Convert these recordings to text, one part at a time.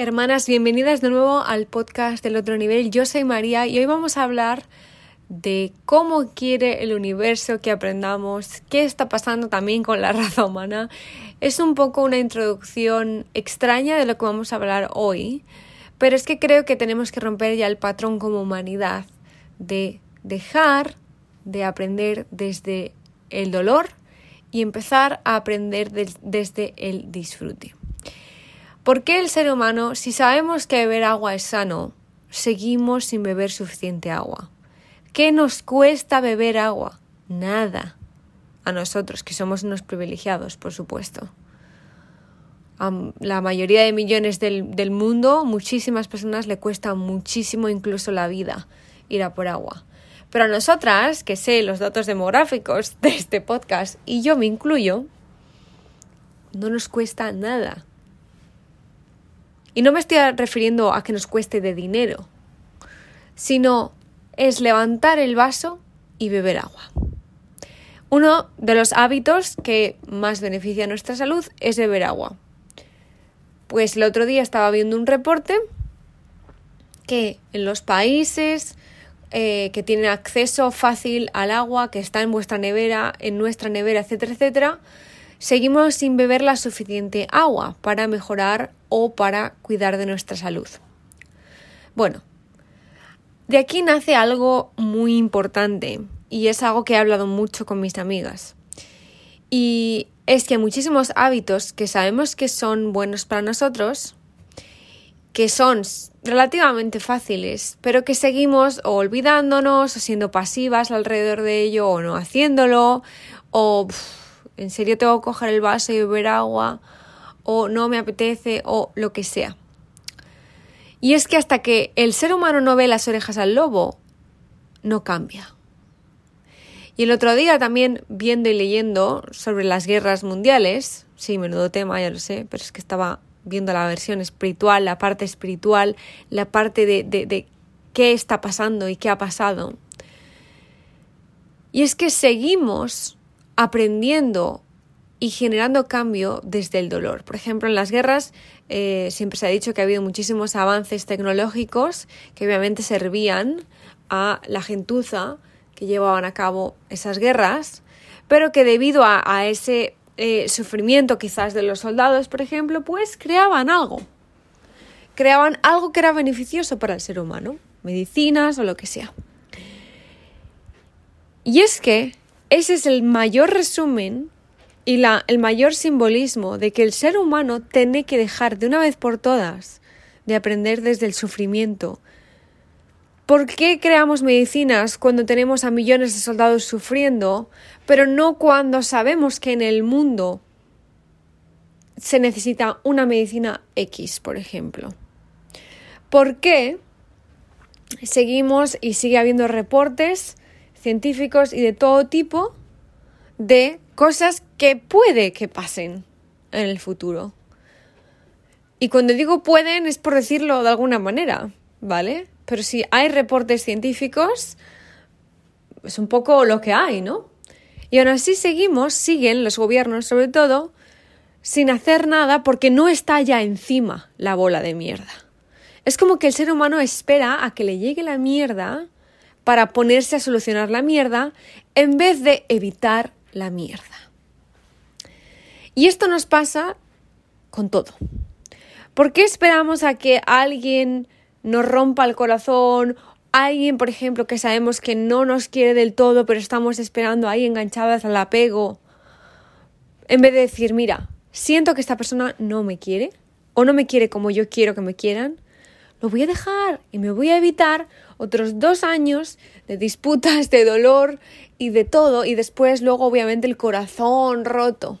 Hermanas, bienvenidas de nuevo al podcast del otro nivel. Yo soy María y hoy vamos a hablar de cómo quiere el universo que aprendamos, qué está pasando también con la raza humana. Es un poco una introducción extraña de lo que vamos a hablar hoy, pero es que creo que tenemos que romper ya el patrón como humanidad de dejar de aprender desde el dolor y empezar a aprender desde el disfrute. ¿Por qué el ser humano, si sabemos que beber agua es sano, seguimos sin beber suficiente agua? ¿Qué nos cuesta beber agua? Nada. A nosotros, que somos unos privilegiados, por supuesto. A la mayoría de millones del, del mundo, muchísimas personas le cuesta muchísimo incluso la vida ir a por agua. Pero a nosotras, que sé los datos demográficos de este podcast, y yo me incluyo, no nos cuesta nada. Y no me estoy refiriendo a que nos cueste de dinero, sino es levantar el vaso y beber agua. Uno de los hábitos que más beneficia a nuestra salud es beber agua. Pues el otro día estaba viendo un reporte que en los países eh, que tienen acceso fácil al agua, que está en vuestra nevera, en nuestra nevera, etcétera, etcétera, seguimos sin beber la suficiente agua para mejorar o para cuidar de nuestra salud. Bueno, de aquí nace algo muy importante y es algo que he hablado mucho con mis amigas. Y es que muchísimos hábitos que sabemos que son buenos para nosotros, que son relativamente fáciles, pero que seguimos o olvidándonos o siendo pasivas alrededor de ello o no haciéndolo o en serio tengo que coger el vaso y beber agua, o no me apetece, o lo que sea. Y es que hasta que el ser humano no ve las orejas al lobo, no cambia. Y el otro día también viendo y leyendo sobre las guerras mundiales, sí, menudo tema, ya lo sé, pero es que estaba viendo la versión espiritual, la parte espiritual, la parte de, de, de qué está pasando y qué ha pasado. Y es que seguimos aprendiendo y generando cambio desde el dolor. Por ejemplo, en las guerras eh, siempre se ha dicho que ha habido muchísimos avances tecnológicos que obviamente servían a la gentuza que llevaban a cabo esas guerras, pero que debido a, ese eh, sufrimiento quizás de los soldados, por ejemplo, pues creaban algo. Creaban algo que era beneficioso para el ser humano, medicinas o lo que sea. Y es que ese es el mayor resumen y la, el mayor simbolismo de que el ser humano tiene que dejar de una vez por todas de aprender desde el sufrimiento. ¿Por qué creamos medicinas cuando tenemos a millones de soldados sufriendo, pero no cuando sabemos que en el mundo se necesita una medicina X, por ejemplo? ¿Por qué seguimos y sigue habiendo reportes científicos y de todo tipo de cosas que puede que pasen en el futuro. Y cuando digo pueden es por decirlo de alguna manera, ¿vale? Pero si hay reportes científicos, es un poco lo que hay, ¿no? Y aún así seguimos, siguen los gobiernos sobre todo, sin hacer nada porque no está ya encima la bola de mierda. Es como que el ser humano espera a que le llegue la mierda para ponerse a solucionar la mierda en vez de evitar la mierda. Y esto nos pasa con todo. ¿Por qué esperamos a que alguien nos rompa el corazón? Alguien, por ejemplo, que sabemos que no nos quiere del todo, pero estamos esperando ahí enganchadas al apego. En vez de decir, mira, siento que esta persona no me quiere o no me quiere como yo quiero que me quieran, lo voy a dejar y me voy a evitar otros dos años de disputas, de dolor y de todo, y después luego obviamente el corazón roto.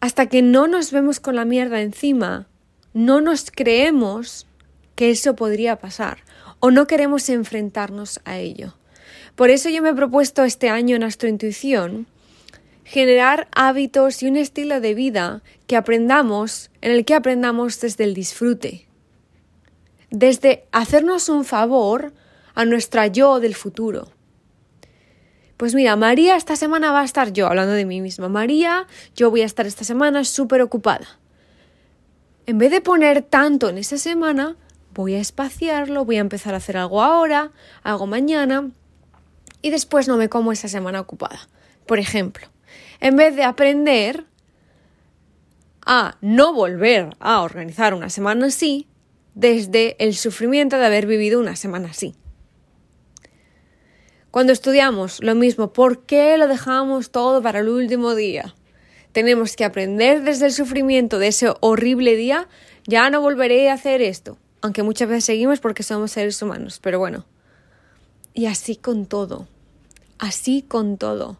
Hasta que no nos vemos con la mierda encima, no nos creemos que eso podría pasar o no queremos enfrentarnos a ello. Por eso yo me he propuesto este año en Astrointuición generar hábitos y un estilo de vida que aprendamos, en el que aprendamos desde el disfrute, desde hacernos un favor a nuestra yo del futuro. Pues mira, María esta semana va a estar yo, hablando de mí misma. María, yo voy a estar esta semana súper ocupada. en vez de poner tanto en esa semana, voy a espaciarlo, voy a empezar a hacer algo ahora, algo mañana y después no me como esa semana ocupada. Por ejemplo, en vez de aprender a no volver a organizar una semana así desde el sufrimiento de haber vivido una semana así. Cuando estudiamos lo mismo, ¿por qué lo dejamos todo para el último día? Tenemos que aprender desde el sufrimiento de ese horrible día, ya no volveré a hacer esto, aunque muchas veces seguimos porque somos seres humanos, pero bueno. Y así con todo, así con todo.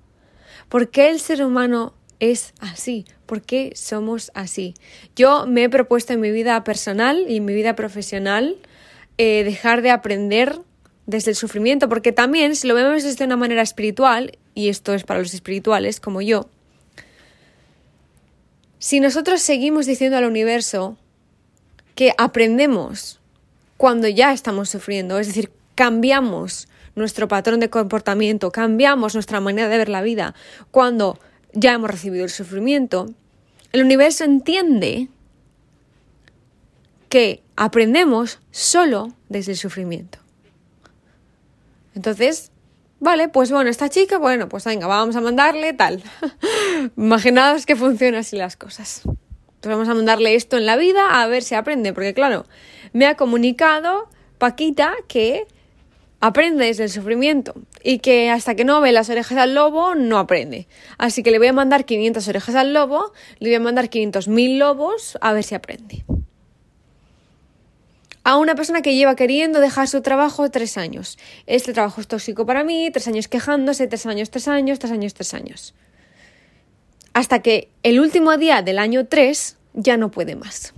¿Por qué el ser humano es así? ¿Por qué somos así? Yo me he propuesto en mi vida personal y en mi vida profesional eh, dejar de aprender desde el sufrimiento, porque también si lo vemos desde una manera espiritual, y esto es para los espirituales como yo, si nosotros seguimos diciendo al universo que aprendemos cuando ya estamos sufriendo, es decir, cambiamos nuestro patrón de comportamiento, cambiamos nuestra manera de ver la vida cuando ya hemos recibido el sufrimiento, el universo entiende que aprendemos solo desde el sufrimiento. Entonces, vale, pues bueno, esta chica, bueno, pues venga, vamos a mandarle tal. Imaginaos que funcionan así las cosas. Entonces vamos a mandarle esto en la vida a ver si aprende, porque claro, me ha comunicado Paquita que aprende desde el sufrimiento y que hasta que no ve las orejas al lobo no aprende. Así que le voy a mandar 500 orejas al lobo, le voy a mandar 500.000 lobos a ver si aprende. A una persona que lleva queriendo dejar su trabajo tres años. Este trabajo es tóxico para mí, tres años quejándose, tres años, tres años, tres años, tres años. Hasta que el último día del año 3 ya no puede más.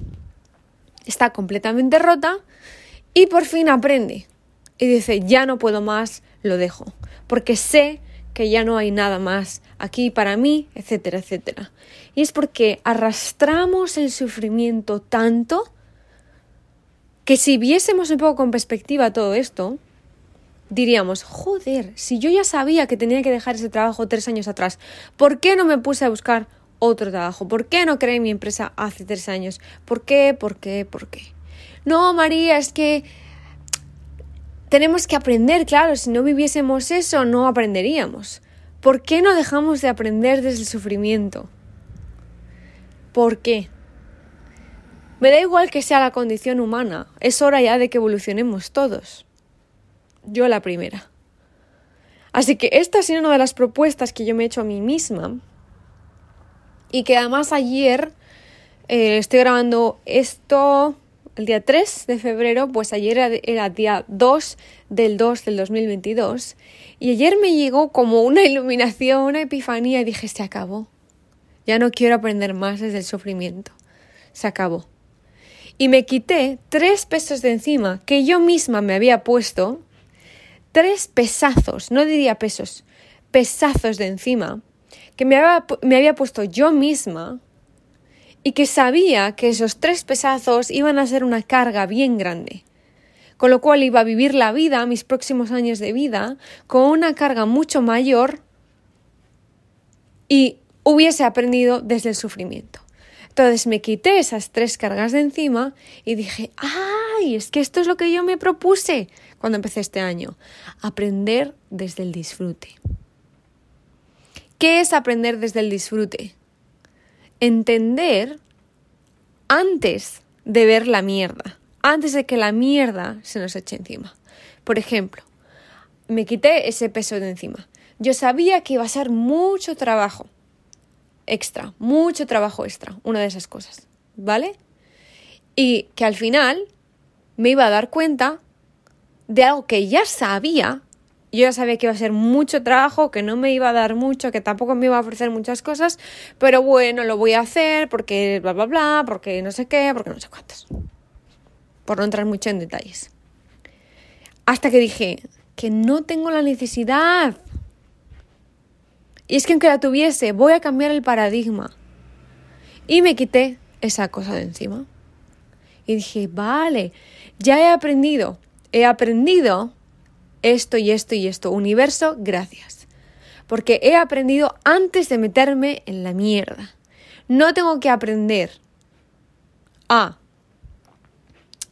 Está completamente rota y por fin aprende y dice, ya no puedo más, lo dejo, porque sé que ya no hay nada más aquí para mí, etcétera, etcétera. Y es porque arrastramos el sufrimiento tanto que si viésemos un poco con perspectiva todo esto, diríamos, joder, si yo ya sabía que tenía que dejar ese trabajo tres años atrás, ¿por qué no me puse a buscar otro trabajo? ¿Por qué no creé mi empresa hace tres años? ¿Por qué? ¿Por qué? ¿Por qué? No, María, es que tenemos que aprender, claro, si no viviésemos eso no aprenderíamos. ¿Por qué no dejamos de aprender desde el sufrimiento? ¿Por qué? Me da igual que sea la condición humana, es hora ya de que evolucionemos todos. Yo la primera. Así que esta ha sido una de las propuestas que yo me he hecho a mí misma y que además ayer eh, estoy grabando esto el día 3 de febrero, pues ayer era, día 2 del 2 del 2022 y ayer me llegó como una iluminación, una epifanía y dije, se acabó. Ya no quiero aprender más desde el sufrimiento. Se acabó. Y me quité tres pesos de encima que yo misma me había puesto, tres pesazos, no diría pesos, pesazos de encima, que me había, me había puesto yo misma y que sabía que esos tres pesazos iban a ser una carga bien grande. Con lo cual iba a vivir la vida, mis próximos años de vida, con una carga mucho mayor y hubiese aprendido desde el sufrimiento. Entonces me quité esas tres cargas de encima y dije, ¡ay! Es que esto es lo que yo me propuse cuando empecé este año. Aprender desde el disfrute. ¿Qué es aprender desde el disfrute? Entender antes de ver la mierda, antes de que la mierda se nos eche encima. Por ejemplo, me quité ese peso de encima. Yo sabía que iba a ser mucho trabajo extra, mucho trabajo extra, una de esas cosas, ¿vale? Y que al final me iba a dar cuenta de algo que ya sabía yo ya sabía que iba a ser mucho trabajo, que no me iba a dar mucho, que tampoco me iba a ofrecer muchas cosas, pero bueno, lo voy a hacer porque bla, bla, bla, porque no sé qué, porque no sé cuántas. Por no entrar mucho en detalles. Hasta que dije que no tengo la necesidad. Y es que aunque la tuviese, voy a cambiar el paradigma. Y me quité esa cosa de encima. Y dije, vale, ya he aprendido. He aprendido esto y esto y esto. Universo, gracias. Porque he aprendido antes de meterme en la mierda. No tengo que aprender a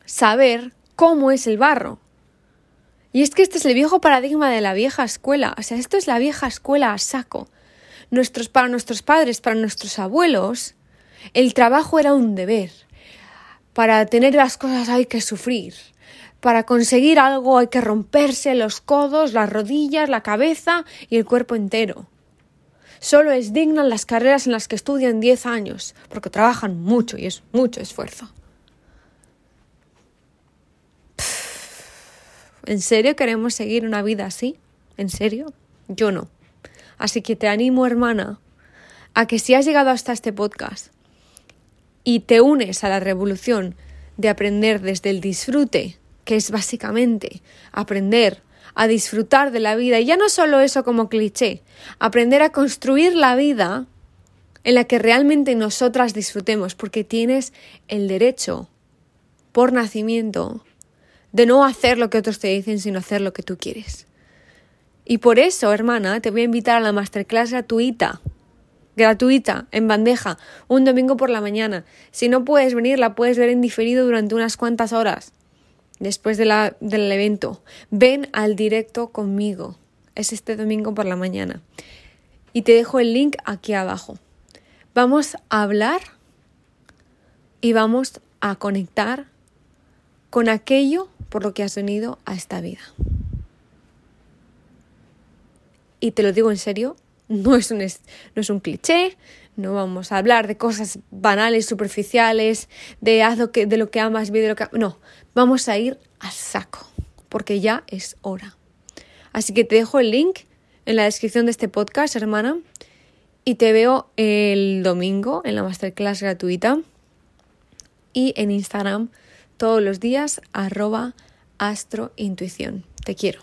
saber cómo es el barro. Y es que este es el viejo paradigma de la vieja escuela. O sea, esto es la vieja escuela a saco. Nuestros, para nuestros padres, para nuestros abuelos, el trabajo era un deber. Para tener las cosas hay que sufrir. Para conseguir algo hay que romperse los codos, las rodillas, la cabeza y el cuerpo entero. Solo es digna las carreras en las que estudian 10 años, porque trabajan mucho y es mucho esfuerzo. ¿En serio queremos seguir una vida así? ¿En serio? Yo no. Así que te animo, hermana, a que si has llegado hasta este podcast y te unes a la revolución de aprender desde el disfrute, que es básicamente aprender a disfrutar de la vida, y ya no solo eso como cliché, aprender a construir la vida en la que realmente nosotras disfrutemos, porque tienes el derecho por nacimiento de no hacer lo que otros te dicen, sino hacer lo que tú quieres. Y por eso, hermana, te voy a invitar a la masterclass gratuita, gratuita, en bandeja, un domingo por la mañana. Si no puedes venir, la puedes ver en diferido durante unas cuantas horas después de la, del evento. Ven al directo conmigo. Es este domingo por la mañana. Y te dejo el link aquí abajo. Vamos a hablar y vamos a conectar con aquello por lo que has venido a esta vida. Y te lo digo en serio, no es un, no es un cliché, no vamos a hablar de cosas banales, superficiales, de haz lo que, de lo que amas, vive lo que... No, vamos a ir a saco, porque ya es hora. Así que te dejo el link en la descripción de este podcast, hermana, y te veo el domingo en la masterclass gratuita y en Instagram todos los días arroba astrointuición. Te quiero.